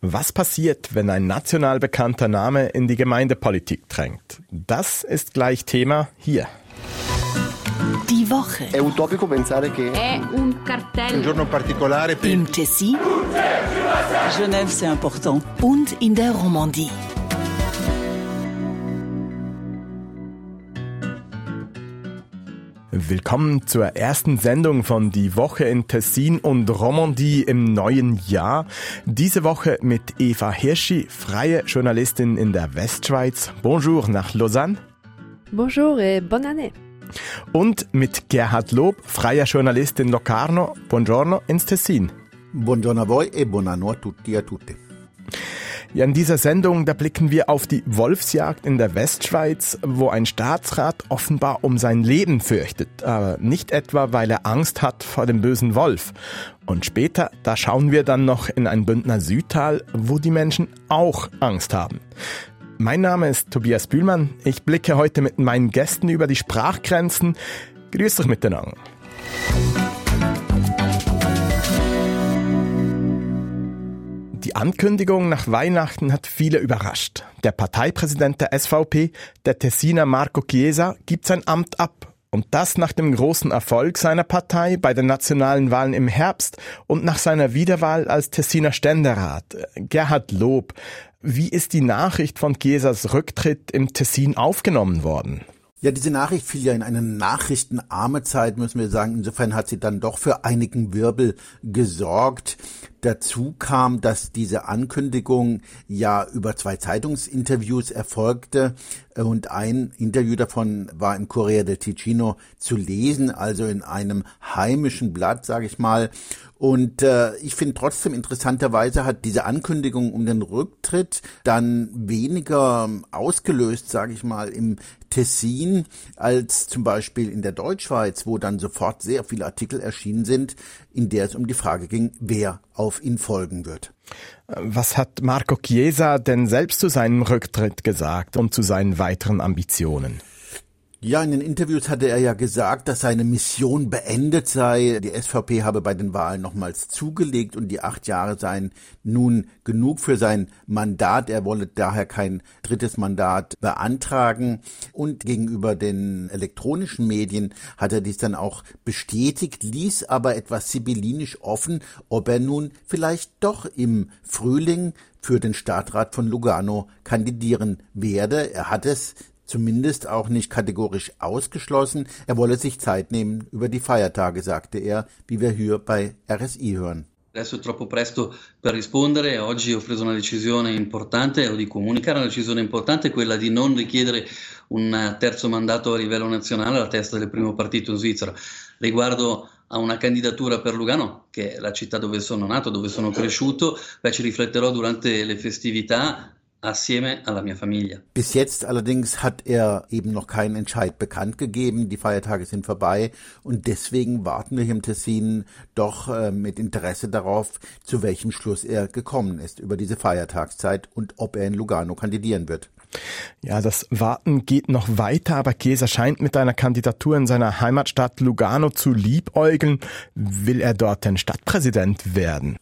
Was passiert, wenn ein national bekannter Name in die Gemeindepolitik drängt? Das ist gleich Thema hier. Die Woche. È utopico pensare che È un cartello. Un giorno particolare per Im Tessin Genève, c'est important. und in der Romandie. Willkommen zur ersten Sendung von Die Woche in Tessin und Romandie im neuen Jahr. Diese Woche mit Eva Hirschi, freie Journalistin in der Westschweiz. Bonjour nach Lausanne. Bonjour et bonne année. Und mit Gerhard Lob, freier Journalist in Locarno. Buongiorno ins Tessin. Buongiorno a voi e buon anno a tutti e a tutte. Ja, in dieser Sendung, da blicken wir auf die Wolfsjagd in der Westschweiz, wo ein Staatsrat offenbar um sein Leben fürchtet, aber nicht etwa, weil er Angst hat vor dem bösen Wolf. Und später, da schauen wir dann noch in ein Bündner Südtal, wo die Menschen auch Angst haben. Mein Name ist Tobias Bühlmann. Ich blicke heute mit meinen Gästen über die Sprachgrenzen. Grüß euch miteinander. Die Ankündigung nach Weihnachten hat viele überrascht. Der Parteipräsident der SVP, der Tessiner Marco Chiesa, gibt sein Amt ab. Und das nach dem großen Erfolg seiner Partei bei den nationalen Wahlen im Herbst und nach seiner Wiederwahl als Tessiner Ständerat. Gerhard Lob, wie ist die Nachricht von Chiesas Rücktritt im Tessin aufgenommen worden? Ja, diese Nachricht fiel ja in eine nachrichtenarme Zeit, müssen wir sagen. Insofern hat sie dann doch für einigen Wirbel gesorgt. Dazu kam, dass diese Ankündigung ja über zwei Zeitungsinterviews erfolgte und ein Interview davon war im Corriere del Ticino zu lesen, also in einem heimischen Blatt, sage ich mal. Und äh, ich finde trotzdem interessanterweise hat diese Ankündigung um den Rücktritt dann weniger ausgelöst, sage ich mal, im Tessin als zum Beispiel in der Deutschschweiz, wo dann sofort sehr viele Artikel erschienen sind, in der es um die Frage ging, wer auf ihn folgen wird. Was hat Marco Chiesa denn selbst zu seinem Rücktritt gesagt und zu seinen weiteren Ambitionen? Ja, in den Interviews hatte er ja gesagt, dass seine Mission beendet sei. Die SVP habe bei den Wahlen nochmals zugelegt und die acht Jahre seien nun genug für sein Mandat. Er wolle daher kein drittes Mandat beantragen. Und gegenüber den elektronischen Medien hat er dies dann auch bestätigt, ließ aber etwas sibyllinisch offen, ob er nun vielleicht doch im Frühling für den Stadtrat von Lugano kandidieren werde. Er hat es zumindest auch nicht kategorisch ausgeschlossen. Er wolle sich Zeit nehmen über die Feiertage, sagte er, wie wir hier bei RSI hören. Adesso è troppo presto per rispondere, oggi ho preso una decisione importante, o di comunicare una decisione importante, quella di non richiedere un terzo mandato a livello nazionale alla testa del primo partito in Svizzera. Riguardo a una candidatura per Lugano, che è la città dove sono nato, dove sono cresciuto, beh, ci rifletterò durante le festività assieme alla mia famiglia. Bis jetzt allerdings hat er eben noch keinen Entscheid bekannt gegeben. Die Feiertage sind vorbei und deswegen warten wir hier im Tessin doch äh, mit Interesse darauf, zu welchem Schluss er gekommen ist über diese Feiertagszeit und ob er in Lugano kandidieren wird. Ja, das Warten geht noch weiter, aber Chiesa scheint mit einer Kandidatur in seiner Heimatstadt Lugano zu liebäugeln. Will er dort denn Stadtpräsident werden?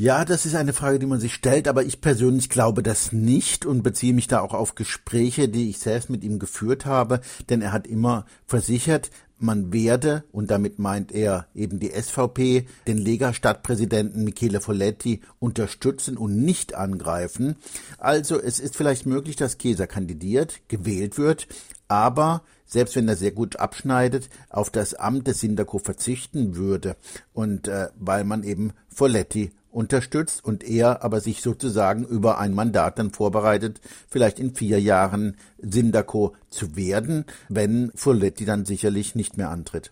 Ja, das ist eine Frage, die man sich stellt, aber ich persönlich glaube das nicht und beziehe mich da auch auf Gespräche, die ich selbst mit ihm geführt habe, denn er hat immer versichert, man werde, und damit meint er eben die SVP, den Lega-Stadtpräsidenten Michele Folletti unterstützen und nicht angreifen. Also es ist vielleicht möglich, dass Chiesa kandidiert, gewählt wird, aber selbst wenn er sehr gut abschneidet, auf das Amt des Sindaco verzichten würde. Und äh, weil man eben Folletti unterstützt und er aber sich sozusagen über ein Mandat dann vorbereitet, vielleicht in vier Jahren Sindaco zu werden, wenn Folletti dann sicherlich nicht mehr antritt.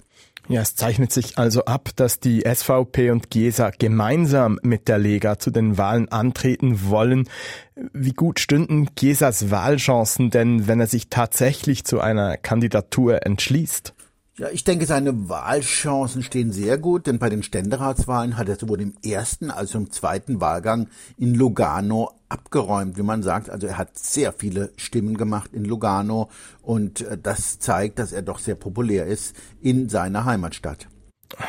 Ja, es zeichnet sich also ab, dass die SVP und GESA gemeinsam mit der Lega zu den Wahlen antreten wollen. Wie gut stünden GESAs Wahlchancen denn, wenn er sich tatsächlich zu einer Kandidatur entschließt? Ja, ich denke, seine Wahlchancen stehen sehr gut, denn bei den Ständeratswahlen hat er sowohl im ersten als auch im zweiten Wahlgang in Lugano abgeräumt, wie man sagt. Also er hat sehr viele Stimmen gemacht in Lugano und das zeigt, dass er doch sehr populär ist in seiner Heimatstadt.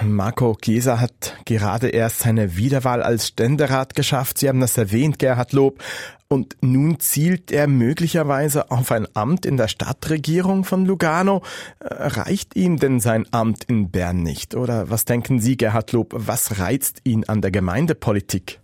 Marco Chiesa hat gerade erst seine Wiederwahl als Ständerat geschafft. Sie haben das erwähnt, Gerhard Lob. Und nun zielt er möglicherweise auf ein Amt in der Stadtregierung von Lugano. Äh, reicht ihm denn sein Amt in Bern nicht? Oder was denken Sie, Gerhard Lob, was reizt ihn an der Gemeindepolitik?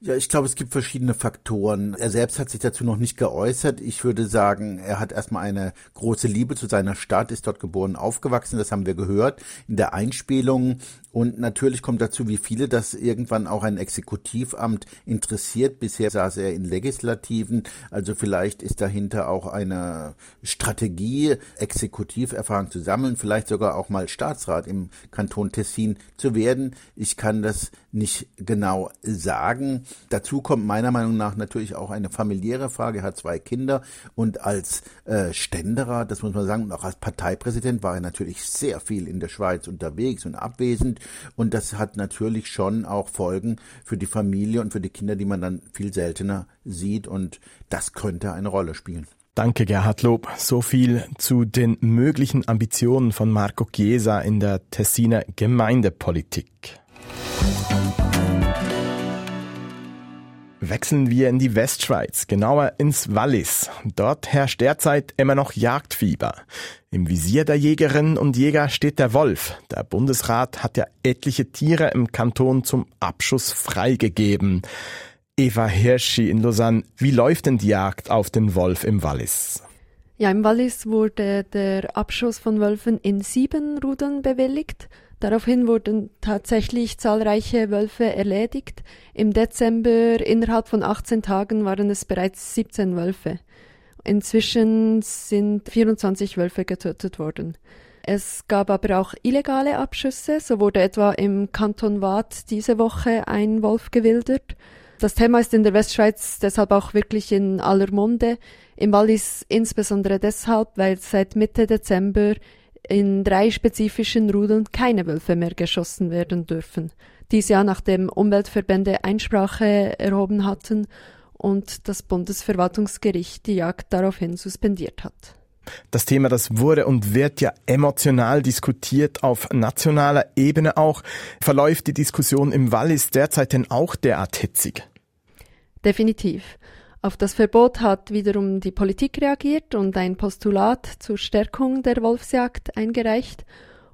Ja, ich glaube, es gibt verschiedene Faktoren. Er selbst hat sich dazu noch nicht geäußert. Ich würde sagen, er hat erstmal eine große Liebe zu seiner Stadt, ist dort geboren, aufgewachsen. Das haben wir gehört in der Einspielung. Und natürlich kommt dazu, wie viele, dass irgendwann auch ein Exekutivamt interessiert. Bisher saß er in Legislativen. Also vielleicht ist dahinter auch eine Strategie, Exekutiverfahrung zu sammeln, vielleicht sogar auch mal Staatsrat im Kanton Tessin zu werden. Ich kann das nicht genau sagen. Dazu kommt meiner Meinung nach natürlich auch eine familiäre Frage. Er hat zwei Kinder und als äh, Ständerat, das muss man sagen, und auch als Parteipräsident war er natürlich sehr viel in der Schweiz unterwegs und abwesend. Und das hat natürlich schon auch Folgen für die Familie und für die Kinder, die man dann viel seltener sieht. Und das könnte eine Rolle spielen. Danke, Gerhard Lob. So viel zu den möglichen Ambitionen von Marco Chiesa in der Tessiner Gemeindepolitik. Wechseln wir in die Westschweiz, genauer ins Wallis. Dort herrscht derzeit immer noch Jagdfieber. Im Visier der Jägerinnen und Jäger steht der Wolf. Der Bundesrat hat ja etliche Tiere im Kanton zum Abschuss freigegeben. Eva Hirschi in Lausanne, wie läuft denn die Jagd auf den Wolf im Wallis? Ja, im Wallis wurde der Abschuss von Wölfen in sieben Rudern bewilligt. Daraufhin wurden tatsächlich zahlreiche Wölfe erledigt. Im Dezember innerhalb von 18 Tagen waren es bereits 17 Wölfe. Inzwischen sind 24 Wölfe getötet worden. Es gab aber auch illegale Abschüsse. So wurde etwa im Kanton Waadt diese Woche ein Wolf gewildert. Das Thema ist in der Westschweiz deshalb auch wirklich in aller Munde. Im Wallis insbesondere deshalb, weil seit Mitte Dezember in drei spezifischen Rudern keine Wölfe mehr geschossen werden dürfen. Dies Jahr nachdem Umweltverbände Einsprache erhoben hatten und das Bundesverwaltungsgericht die Jagd daraufhin suspendiert hat. Das Thema, das wurde und wird ja emotional diskutiert auf nationaler Ebene auch. Verläuft die Diskussion im Wallis derzeit denn auch derart hitzig? Definitiv. Auf das Verbot hat wiederum die Politik reagiert und ein Postulat zur Stärkung der Wolfsjagd eingereicht.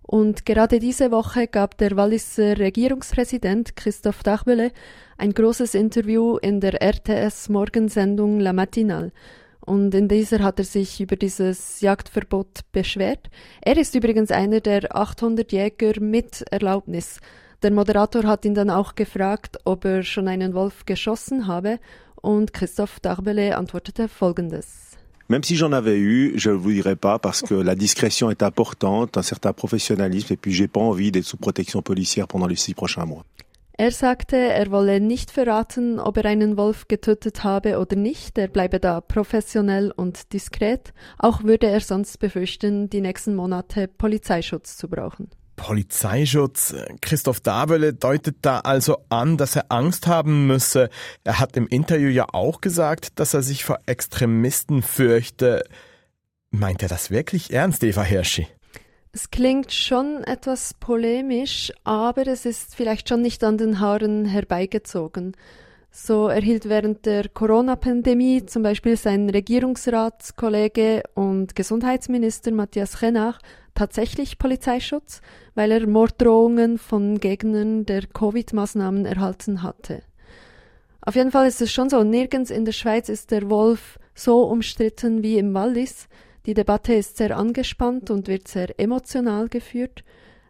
Und gerade diese Woche gab der Walliser Regierungspräsident Christoph Dachbele ein großes Interview in der RTS Morgensendung La Matinale. Und in dieser hat er sich über dieses Jagdverbot beschwert. Er ist übrigens einer der 800 Jäger mit Erlaubnis. Der Moderator hat ihn dann auch gefragt, ob er schon einen Wolf geschossen habe und Christophe Darbele antwortete folgendes. Même si j'en avais eu, je ne vous dirais pas parce que la discrétion est importante, un certain professionnalisme et puis j'ai pas envie d'être sous protection policière pendant les six prochains mois. Er sagte, er wolle nicht verraten, ob er einen Wolf getötet habe oder nicht. Er bleibe da professionell und diskret. Auch würde er sonst befürchten, die nächsten Monate Polizeischutz zu brauchen. Polizeischutz. Christoph Dabele deutet da also an, dass er Angst haben müsse. Er hat im Interview ja auch gesagt, dass er sich vor Extremisten fürchte. Meint er das wirklich ernst, Eva Hirschi? Es klingt schon etwas polemisch, aber es ist vielleicht schon nicht an den Haaren herbeigezogen. So erhielt während der Corona-Pandemie zum Beispiel sein Regierungsratskollege und Gesundheitsminister Matthias Renach tatsächlich Polizeischutz, weil er Morddrohungen von Gegnern der Covid-Maßnahmen erhalten hatte. Auf jeden Fall ist es schon so, nirgends in der Schweiz ist der Wolf so umstritten wie im Wallis. Die Debatte ist sehr angespannt und wird sehr emotional geführt.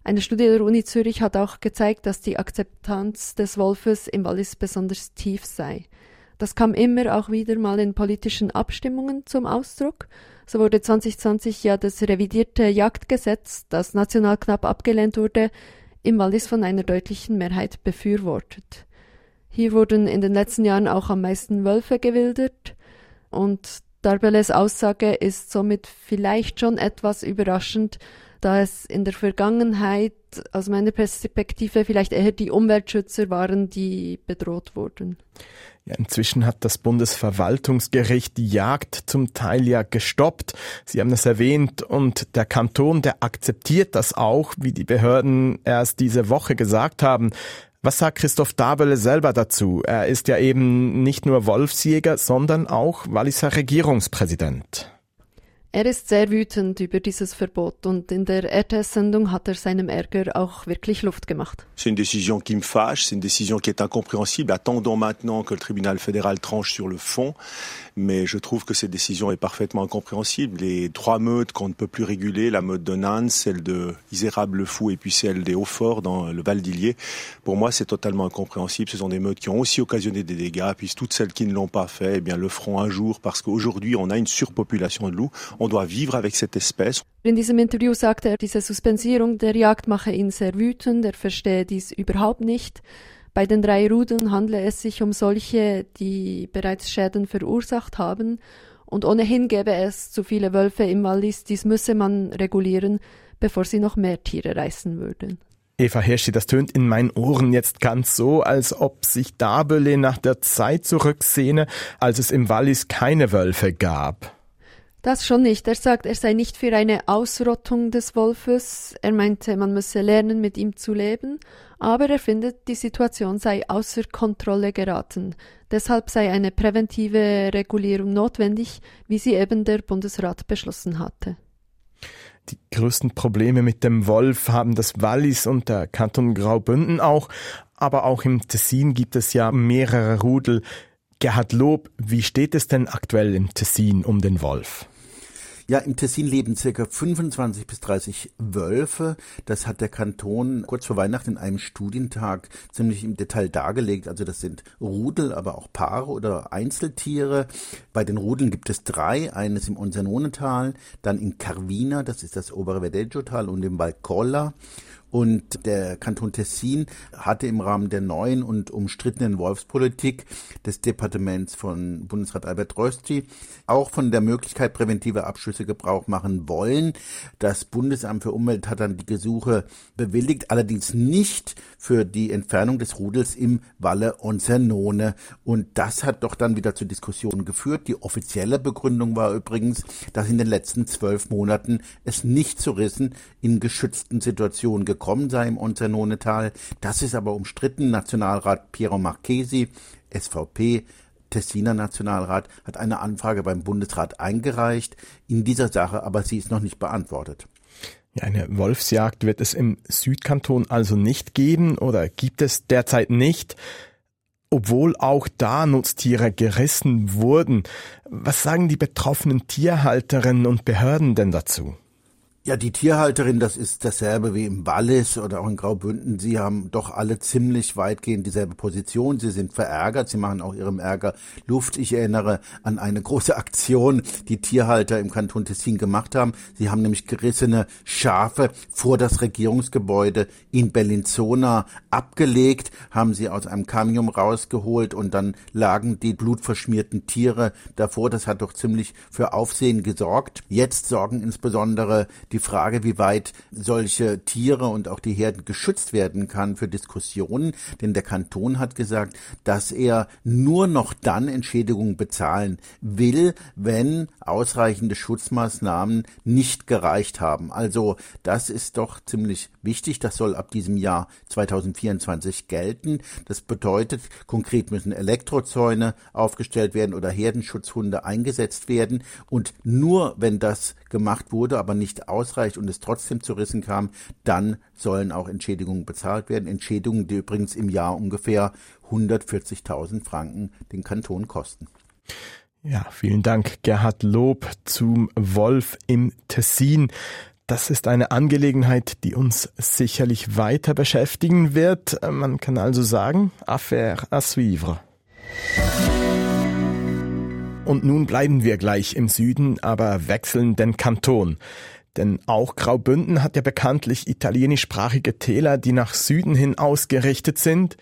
Eine Studie der Uni Zürich hat auch gezeigt, dass die Akzeptanz des Wolfes im Wallis besonders tief sei. Das kam immer auch wieder mal in politischen Abstimmungen zum Ausdruck. So wurde 2020 ja das revidierte Jagdgesetz, das national knapp abgelehnt wurde, im Wallis von einer deutlichen Mehrheit befürwortet. Hier wurden in den letzten Jahren auch am meisten Wölfe gewildert und Darbeles Aussage ist somit vielleicht schon etwas überraschend, da es in der Vergangenheit aus meiner Perspektive vielleicht eher die Umweltschützer waren, die bedroht wurden. Ja, inzwischen hat das Bundesverwaltungsgericht die Jagd zum Teil ja gestoppt. Sie haben es erwähnt und der Kanton, der akzeptiert das auch, wie die Behörden erst diese Woche gesagt haben. Was sagt Christoph Dabele selber dazu? Er ist ja eben nicht nur Wolfsjäger, sondern auch Walliser Regierungspräsident. Er ist sehr wütend über dieses Verbot und in der RTS-Sendung hat er seinem Ärger auch wirklich gemacht. C'est une décision qui me fâche, c'est une décision qui est incompréhensible. Attendons maintenant que le tribunal fédéral tranche sur le fond, mais je trouve que cette décision est parfaitement incompréhensible. Les trois meutes qu'on ne peut plus réguler, la meute de Nantes, celle de Isérable le Fou et puis celle des Hauts-Forts dans le Val d'Illier, pour moi c'est totalement incompréhensible. Ce sont des meutes qui ont aussi occasionné des dégâts, puis toutes celles qui ne l'ont pas fait, eh bien le feront un jour parce qu'aujourd'hui on a une surpopulation de loups. On doit vivre avec cette espèce. In diesem Interview sagte er, diese Suspensierung der Jagd mache ihn sehr wütend, er verstehe dies überhaupt nicht. Bei den drei Rudeln handle es sich um solche, die bereits Schäden verursacht haben, und ohnehin gäbe es zu viele Wölfe im Wallis, dies müsse man regulieren, bevor sie noch mehr Tiere reißen würden. Eva Hirschi, das tönt in meinen Ohren jetzt ganz so, als ob sich Dabele nach der Zeit zurücksehne, als es im Wallis keine Wölfe gab. Das schon nicht. Er sagt, er sei nicht für eine Ausrottung des Wolfes. Er meinte, man müsse lernen, mit ihm zu leben. Aber er findet, die Situation sei außer Kontrolle geraten. Deshalb sei eine präventive Regulierung notwendig, wie sie eben der Bundesrat beschlossen hatte. Die größten Probleme mit dem Wolf haben das Wallis und der Kanton Graubünden auch. Aber auch im Tessin gibt es ja mehrere Rudel. Gerhard Lob, wie steht es denn aktuell im Tessin um den Wolf? Ja, im Tessin leben circa 25 bis 30 Wölfe. Das hat der Kanton kurz vor Weihnachten in einem Studientag ziemlich im Detail dargelegt. Also das sind Rudel, aber auch Paare oder Einzeltiere. Bei den Rudeln gibt es drei. Eines im Onsernonetal, dann in Carvina, das ist das obere Vedeggio-Tal und im Valcolla. Und der Kanton Tessin hatte im Rahmen der neuen und umstrittenen Wolfspolitik des Departements von Bundesrat Albert Rösti auch von der Möglichkeit präventiver Abschüsse Gebrauch machen wollen. Das Bundesamt für Umwelt hat dann die Gesuche bewilligt, allerdings nicht für die Entfernung des Rudels im Valle Onzernone. Und das hat doch dann wieder zu Diskussionen geführt. Die offizielle Begründung war übrigens, dass in den letzten zwölf Monaten es nicht zu Rissen in geschützten Situationen gekommen sei im Onzernonetal. Das ist aber umstritten. Nationalrat Piero Marchesi, SVP, Tessiner Nationalrat, hat eine Anfrage beim Bundesrat eingereicht in dieser Sache, aber sie ist noch nicht beantwortet. Eine Wolfsjagd wird es im Südkanton also nicht geben oder gibt es derzeit nicht, obwohl auch da Nutztiere gerissen wurden. Was sagen die betroffenen Tierhalterinnen und Behörden denn dazu? Ja, die Tierhalterin, das ist dasselbe wie im Wallis oder auch in Graubünden. Sie haben doch alle ziemlich weitgehend dieselbe Position. Sie sind verärgert. Sie machen auch ihrem Ärger Luft. Ich erinnere an eine große Aktion, die Tierhalter im Kanton Tessin gemacht haben. Sie haben nämlich gerissene Schafe vor das Regierungsgebäude in Bellinzona abgelegt, haben sie aus einem Kamion rausgeholt und dann lagen die blutverschmierten Tiere davor. Das hat doch ziemlich für Aufsehen gesorgt. Jetzt sorgen insbesondere die Frage, wie weit solche Tiere und auch die Herden geschützt werden kann für Diskussionen. Denn der Kanton hat gesagt, dass er nur noch dann Entschädigungen bezahlen will, wenn ausreichende Schutzmaßnahmen nicht gereicht haben. Also das ist doch ziemlich wichtig. Das soll ab diesem Jahr 2024 gelten. Das bedeutet, konkret müssen Elektrozäune aufgestellt werden oder Herdenschutzhunde eingesetzt werden. Und nur wenn das gemacht wurde, aber nicht ausreicht und es trotzdem zu Rissen kam, dann sollen auch Entschädigungen bezahlt werden. Entschädigungen, die übrigens im Jahr ungefähr 140.000 Franken den Kanton kosten. Ja, vielen Dank, Gerhard Lob zum Wolf im Tessin. Das ist eine Angelegenheit, die uns sicherlich weiter beschäftigen wird. Man kann also sagen, Affaire à suivre. Und nun bleiben wir gleich im Süden, aber wechseln den Kanton. Denn auch Graubünden hat ja bekanntlich italienischsprachige Täler, die nach Süden hin ausgerichtet sind.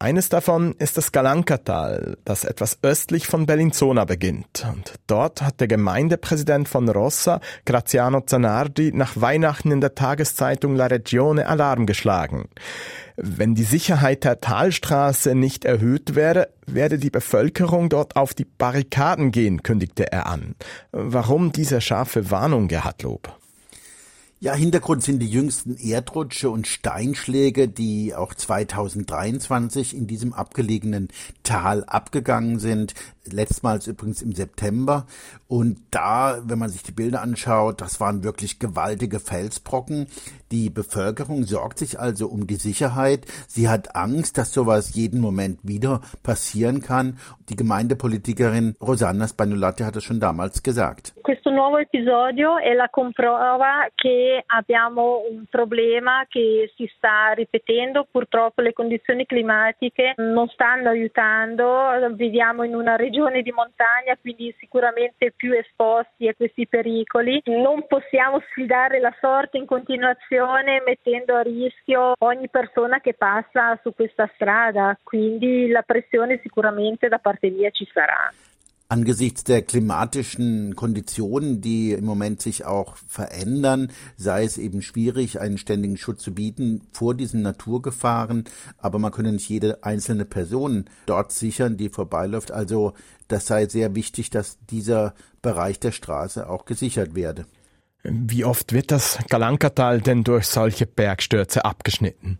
Eines davon ist das Galankatal, das etwas östlich von Bellinzona beginnt. Und dort hat der Gemeindepräsident von Rossa, Graziano Zanardi, nach Weihnachten in der Tageszeitung La Regione Alarm geschlagen. Wenn die Sicherheit der Talstraße nicht erhöht wäre, werde die Bevölkerung dort auf die Barrikaden gehen, kündigte er an. Warum diese scharfe Warnung, Gerhard Lob? Ja, Hintergrund sind die jüngsten Erdrutsche und Steinschläge, die auch 2023 in diesem abgelegenen Tal abgegangen sind. Letztmals übrigens im September. Und da, wenn man sich die Bilder anschaut, das waren wirklich gewaltige Felsbrocken. Die Bevölkerung sorgt sich also um die Sicherheit. Sie hat Angst, dass sowas jeden Moment wieder passieren kann. Die Gemeindepolitikerin Rosanna Spagnolati hat es schon damals gesagt. Questo nuovo episodio è la comprova che abbiamo un problema che si sta ripetendo. Purtroppo le condizioni climatiche non stanno aiutando. Viviamo in una regione di montagna, quindi sicuramente più esposti a questi pericoli. Non possiamo sfidare la sorte in continuazione mettendo a rischio ogni persona che passa su questa strada, quindi la pressione sicuramente da parte mia ci sarà. Angesichts der klimatischen Konditionen, die im Moment sich auch verändern, sei es eben schwierig, einen ständigen Schutz zu bieten vor diesen Naturgefahren, aber man könne nicht jede einzelne Person dort sichern, die vorbeiläuft. Also das sei sehr wichtig, dass dieser Bereich der Straße auch gesichert werde. Wie oft wird das Galankatal denn durch solche Bergstürze abgeschnitten?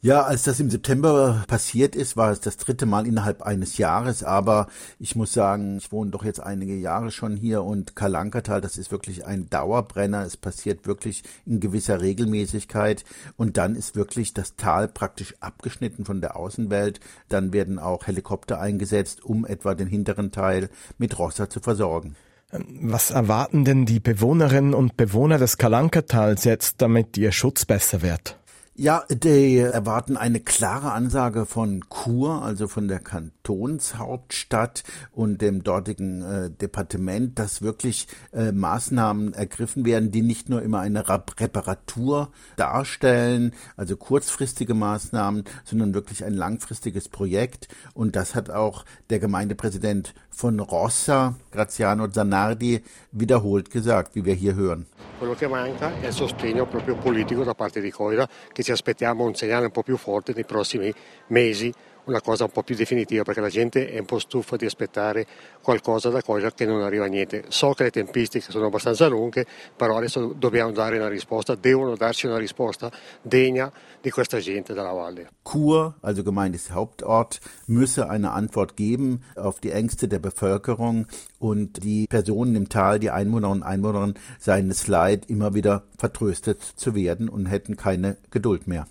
Ja, als das im September passiert ist, war es das dritte Mal innerhalb eines Jahres. Aber ich muss sagen, ich wohne doch jetzt einige Jahre schon hier und Kalankatal, das ist wirklich ein Dauerbrenner. Es passiert wirklich in gewisser Regelmäßigkeit. Und dann ist wirklich das Tal praktisch abgeschnitten von der Außenwelt. Dann werden auch Helikopter eingesetzt, um etwa den hinteren Teil mit Wasser zu versorgen. Was erwarten denn die Bewohnerinnen und Bewohner des Kalankatals jetzt, damit ihr Schutz besser wird? Ja, die erwarten eine klare Ansage von Chur, also von der Kantonshauptstadt und dem dortigen äh, Departement, dass wirklich äh, Maßnahmen ergriffen werden, die nicht nur immer eine Reparatur darstellen, also kurzfristige Maßnahmen, sondern wirklich ein langfristiges Projekt. Und das hat auch der Gemeindepräsident von Rossa, Graziano Zanardi, wiederholt gesagt, wie wir hier hören. Quello che manca è sostegno proprio politico da parte di Coira, che ci aspettiamo un segnale un po' più forte nei prossimi mesi una cosa un po' più definitiva perché la gente è un po' stufa di aspettare qualcosa da cosa che non arriva niente. So che le tempistiche sono abbastanza lunghe, però adesso dobbiamo dare una risposta, devono darci una risposta degna di questa gente della Valle. Chur, also Gemeindeshauptort, müsse eine Antwort geben auf die Ängste der Bevölkerung und die Personen im Tal, die Einwohnerinnen und Einwohner, seien es leid, immer wieder vertröstet zu werden und hätten keine Geduld mehr.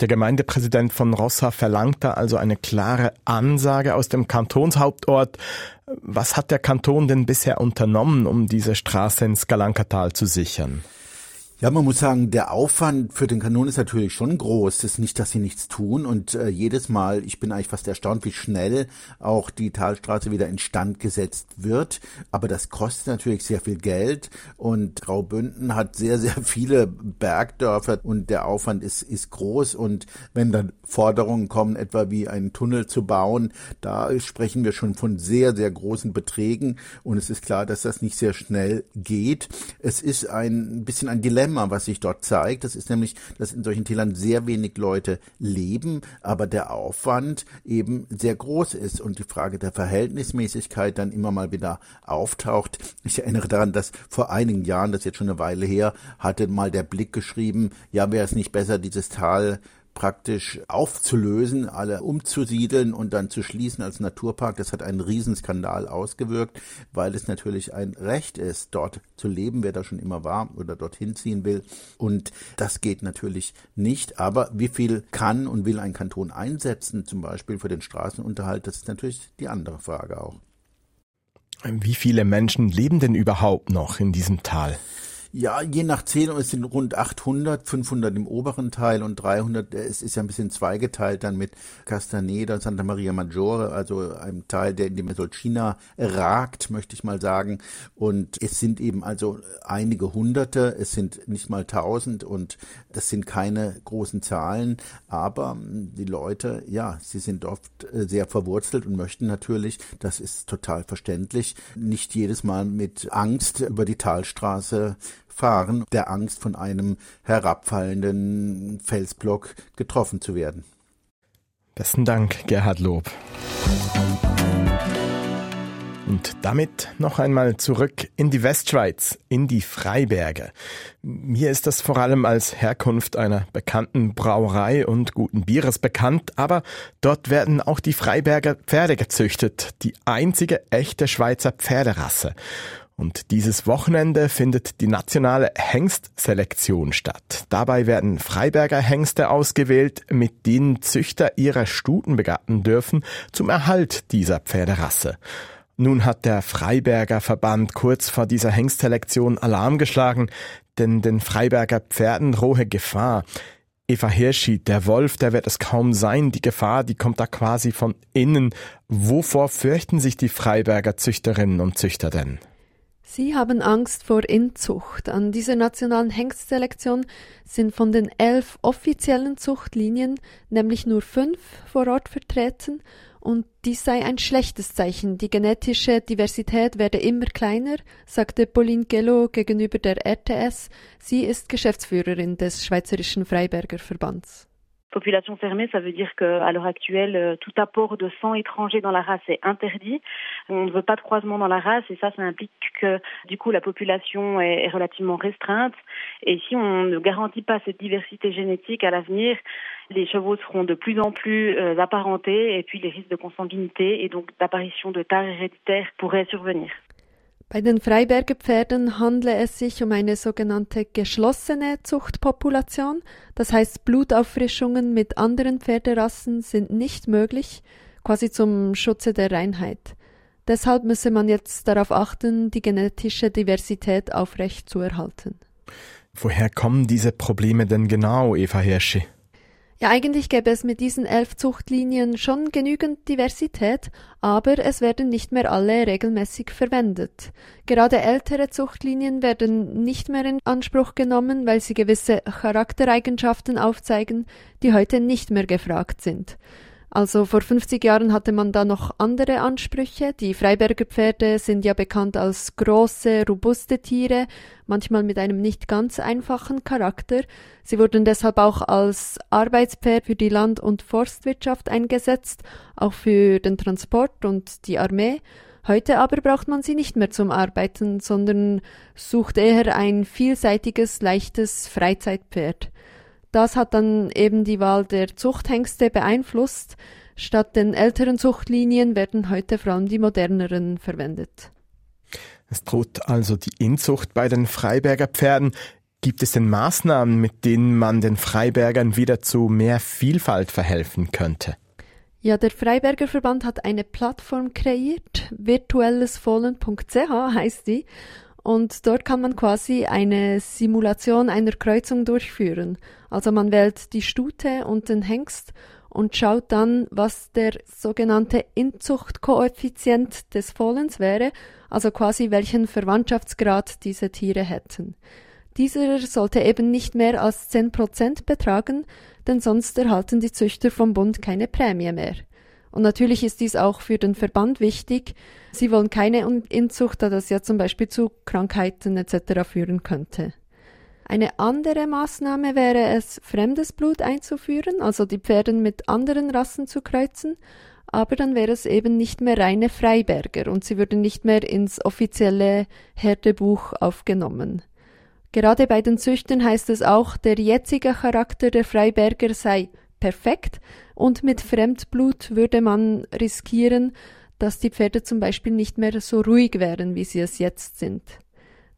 Der Gemeindepräsident von Rossa verlangte also eine klare Ansage aus dem Kantonshauptort. Was hat der Kanton denn bisher unternommen, um diese Straße ins Galankatal zu sichern? Ja, man muss sagen, der Aufwand für den Kanon ist natürlich schon groß. Es ist nicht, dass sie nichts tun. Und äh, jedes Mal, ich bin eigentlich fast erstaunt, wie schnell auch die Talstraße wieder instand gesetzt wird. Aber das kostet natürlich sehr viel Geld. Und Graubünden hat sehr, sehr viele Bergdörfer und der Aufwand ist, ist groß. Und wenn dann Forderungen kommen, etwa wie einen Tunnel zu bauen, da sprechen wir schon von sehr, sehr großen Beträgen. Und es ist klar, dass das nicht sehr schnell geht. Es ist ein bisschen ein Dilemma Dilemma, was sich dort zeigt. Das ist nämlich, dass in solchen Tälern sehr wenig Leute leben, aber der Aufwand eben sehr groß ist und die Frage der Verhältnismäßigkeit dann immer mal wieder auftaucht. Ich erinnere daran, dass vor einigen Jahren, das ist jetzt schon eine Weile her, hatte mal der Blick geschrieben, ja, wäre es nicht besser, dieses Tal praktisch aufzulösen, alle umzusiedeln und dann zu schließen als Naturpark. Das hat einen Riesenskandal ausgewirkt, weil es natürlich ein Recht ist, dort zu leben, wer da schon immer war oder dorthin ziehen will. Und das geht natürlich nicht. Aber wie viel kann und will ein Kanton einsetzen, zum Beispiel für den Straßenunterhalt, das ist natürlich die andere Frage auch. Wie viele Menschen leben denn überhaupt noch in diesem Tal? Ja, je nach Zählung, es sind rund 800, 500 im oberen Teil und 300, äh, es ist ja ein bisschen zweigeteilt dann mit Castaneda Santa Maria Maggiore, also einem Teil, der in die Mesolcina ragt, möchte ich mal sagen. Und es sind eben also einige Hunderte, es sind nicht mal tausend und das sind keine großen Zahlen, aber hm, die Leute, ja, sie sind oft äh, sehr verwurzelt und möchten natürlich, das ist total verständlich, nicht jedes Mal mit Angst über die Talstraße fahren, der Angst von einem herabfallenden Felsblock getroffen zu werden. Besten Dank, Gerhard Lob. Und damit noch einmal zurück in die Westschweiz, in die Freiberge. Mir ist das vor allem als Herkunft einer bekannten Brauerei und guten Bieres bekannt, aber dort werden auch die Freiberger Pferde gezüchtet, die einzige echte Schweizer Pferderasse. Und dieses Wochenende findet die nationale Hengstselektion statt. Dabei werden Freiberger Hengste ausgewählt, mit denen Züchter ihre Stuten begatten dürfen zum Erhalt dieser Pferderasse. Nun hat der Freiberger Verband kurz vor dieser Hengstselektion Alarm geschlagen, denn den Freiberger Pferden drohe Gefahr. Eva Hirschi, der Wolf, der wird es kaum sein. Die Gefahr, die kommt da quasi von innen. Wovor fürchten sich die Freiberger Züchterinnen und Züchter denn? Sie haben Angst vor Inzucht. An dieser nationalen Hengstselektion sind von den elf offiziellen Zuchtlinien nämlich nur fünf vor Ort vertreten und dies sei ein schlechtes Zeichen. Die genetische Diversität werde immer kleiner, sagte Pauline Gello gegenüber der RTS. Sie ist Geschäftsführerin des Schweizerischen Freiberger Verbands. Population fermée, ça veut dire qu'à l'heure actuelle, euh, tout apport de sang étranger dans la race est interdit. On ne veut pas de croisement dans la race et ça, ça implique que du coup la population est, relativement restreinte. Et si on ne garantit pas cette diversité génétique à l'avenir, les chevaux seront de plus en plus euh, apparentés et puis les risques de consanguinité et donc d'apparition de tares héréditaires pourraient survenir. Bei den Freiberger Pferden handle es sich um eine sogenannte geschlossene Zuchtpopulation, das heißt Blutauffrischungen mit anderen Pferderassen sind nicht möglich, quasi zum Schutze der Reinheit. Deshalb müsse man jetzt darauf achten, die genetische Diversität aufrecht zu erhalten. Woher kommen diese Probleme denn genau, Eva Hirschi? Ja, eigentlich gäbe es mit diesen elf Zuchtlinien schon genügend Diversität, aber es werden nicht mehr alle regelmäßig verwendet. Gerade ältere Zuchtlinien werden nicht mehr in Anspruch genommen, weil sie gewisse Charaktereigenschaften aufzeigen, die heute nicht mehr gefragt sind. Also vor 50 Jahren hatte man da noch andere Ansprüche. Die Freiberger Pferde sind ja bekannt als große, robuste Tiere, manchmal mit einem nicht ganz einfachen Charakter. Sie wurden deshalb auch als Arbeitspferd für die Land- und Forstwirtschaft eingesetzt, auch für den Transport und die Armee. Heute aber braucht man sie nicht mehr zum Arbeiten, sondern sucht eher ein vielseitiges, leichtes Freizeitpferd. Das hat dann eben die Wahl der Zuchthengste beeinflusst. Statt den älteren Zuchtlinien werden heute vor allem die moderneren verwendet. Es droht also die Inzucht bei den Freiberger Pferden. Gibt es denn Maßnahmen, mit denen man den Freibergern wieder zu mehr Vielfalt verhelfen könnte? Ja, der Freiberger Verband hat eine Plattform kreiert, virtuellesfohlen.ch heißt die, und dort kann man quasi eine Simulation einer Kreuzung durchführen. Also man wählt die Stute und den Hengst und schaut dann, was der sogenannte Inzuchtkoeffizient des Fohlens wäre, also quasi welchen Verwandtschaftsgrad diese Tiere hätten. Dieser sollte eben nicht mehr als 10% betragen, denn sonst erhalten die Züchter vom Bund keine Prämie mehr. Und natürlich ist dies auch für den Verband wichtig. Sie wollen keine Inzucht, da das ja zum Beispiel zu Krankheiten etc. führen könnte. Eine andere Maßnahme wäre es, fremdes Blut einzuführen, also die Pferde mit anderen Rassen zu kreuzen, aber dann wäre es eben nicht mehr reine Freiberger und sie würden nicht mehr ins offizielle Herdebuch aufgenommen. Gerade bei den Züchtern heißt es auch, der jetzige Charakter der Freiberger sei perfekt und mit Fremdblut würde man riskieren, dass die Pferde zum Beispiel nicht mehr so ruhig wären, wie sie es jetzt sind.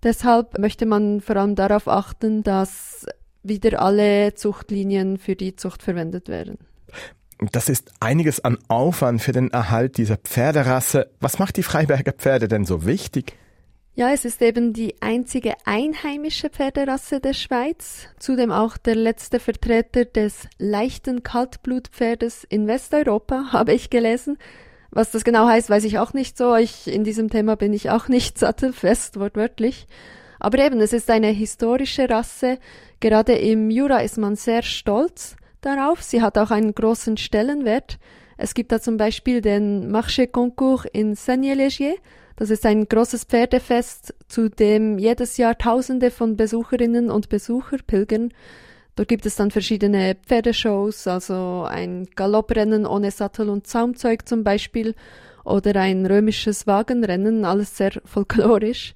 Deshalb möchte man vor allem darauf achten, dass wieder alle Zuchtlinien für die Zucht verwendet werden. Das ist einiges an Aufwand für den Erhalt dieser Pferderasse. Was macht die Freiberger Pferde denn so wichtig? Ja, es ist eben die einzige einheimische Pferderasse der Schweiz, zudem auch der letzte Vertreter des leichten Kaltblutpferdes in Westeuropa, habe ich gelesen. Was das genau heißt, weiß ich auch nicht so. Ich, in diesem Thema bin ich auch nicht sattelfest, wortwörtlich. Aber eben, es ist eine historische Rasse. Gerade im Jura ist man sehr stolz darauf. Sie hat auch einen großen Stellenwert. Es gibt da zum Beispiel den Marché Concours in Saigné-Légier. Das ist ein großes Pferdefest, zu dem jedes Jahr Tausende von Besucherinnen und Besucher pilgern. Dort gibt es dann verschiedene Pferdeshows, also ein Galopprennen ohne Sattel und Zaumzeug zum Beispiel oder ein römisches Wagenrennen, alles sehr folklorisch.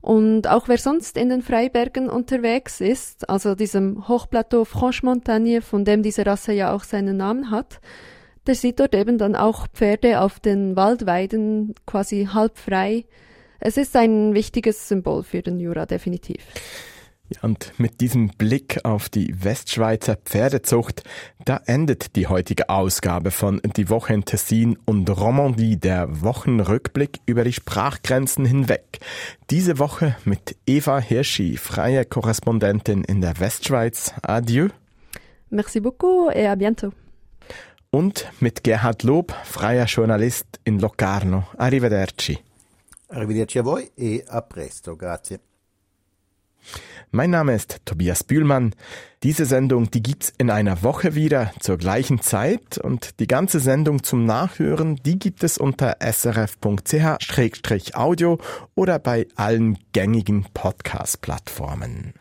Und auch wer sonst in den Freibergen unterwegs ist, also diesem Hochplateau Franche-Montagne, von dem diese Rasse ja auch seinen Namen hat, der sieht dort eben dann auch Pferde auf den Waldweiden quasi halb frei. Es ist ein wichtiges Symbol für den Jura, definitiv. Und mit diesem Blick auf die Westschweizer Pferdezucht, da endet die heutige Ausgabe von Die Woche in Tessin und Romandie, der Wochenrückblick über die Sprachgrenzen hinweg. Diese Woche mit Eva Hirschi, freie Korrespondentin in der Westschweiz. Adieu. Merci beaucoup et à bientôt. Und mit Gerhard Lob, freier Journalist in Locarno. Arrivederci. Arrivederci a voi e a presto. Grazie. Mein Name ist Tobias Bühlmann. Diese Sendung, die gibt's in einer Woche wieder zur gleichen Zeit und die ganze Sendung zum Nachhören, die gibt es unter srf.ch-audio oder bei allen gängigen Podcast-Plattformen.